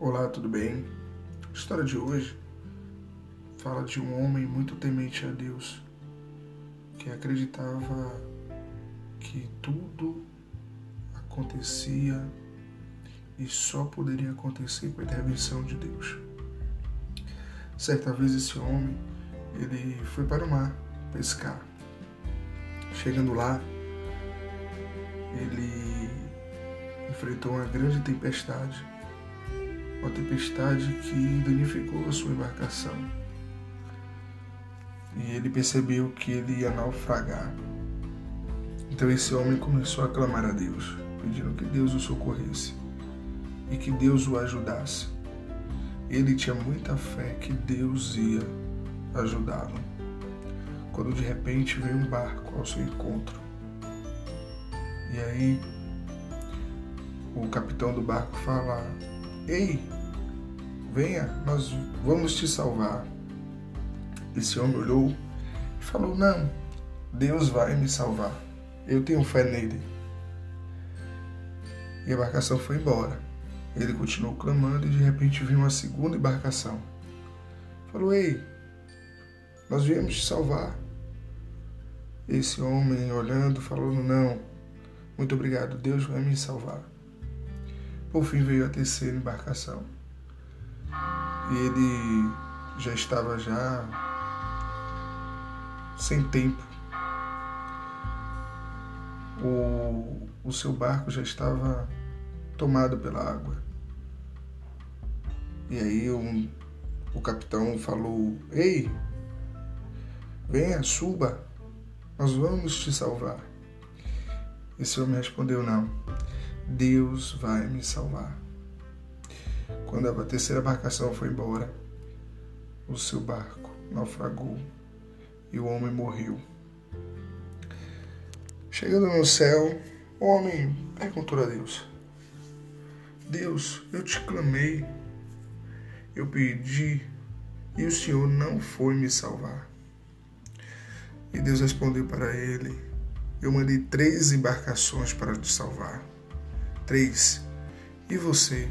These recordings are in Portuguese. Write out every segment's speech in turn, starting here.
Olá, tudo bem? A história de hoje fala de um homem muito temente a Deus que acreditava que tudo acontecia e só poderia acontecer com a intervenção de Deus. Certa vez esse homem ele foi para o mar pescar. Chegando lá, ele enfrentou uma grande tempestade uma tempestade que danificou a sua embarcação. E ele percebeu que ele ia naufragar. Então esse homem começou a clamar a Deus, pedindo que Deus o socorresse e que Deus o ajudasse. Ele tinha muita fé que Deus ia ajudá-lo. Quando de repente veio um barco ao seu encontro. E aí o capitão do barco fala: Ei, venha, nós vamos te salvar. Esse homem olhou e falou: Não, Deus vai me salvar. Eu tenho fé nele. E a embarcação foi embora. Ele continuou clamando e de repente viu uma segunda embarcação. Falou: Ei, nós viemos te salvar. Esse homem olhando, falou: Não, muito obrigado, Deus vai me salvar. Por fim veio a terceira embarcação. E ele já estava já sem tempo. O, o seu barco já estava tomado pela água. E aí um, o capitão falou: Ei, venha, suba, nós vamos te salvar. Esse homem respondeu: Não, Deus vai me salvar. Quando a terceira embarcação foi embora, o seu barco naufragou e o homem morreu. Chegando no céu, o homem perguntou a Deus: Deus, eu te clamei, eu pedi e o Senhor não foi me salvar. E Deus respondeu para ele: Eu mandei três embarcações para te salvar. Três. E você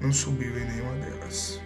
não subiu em nenhuma delas.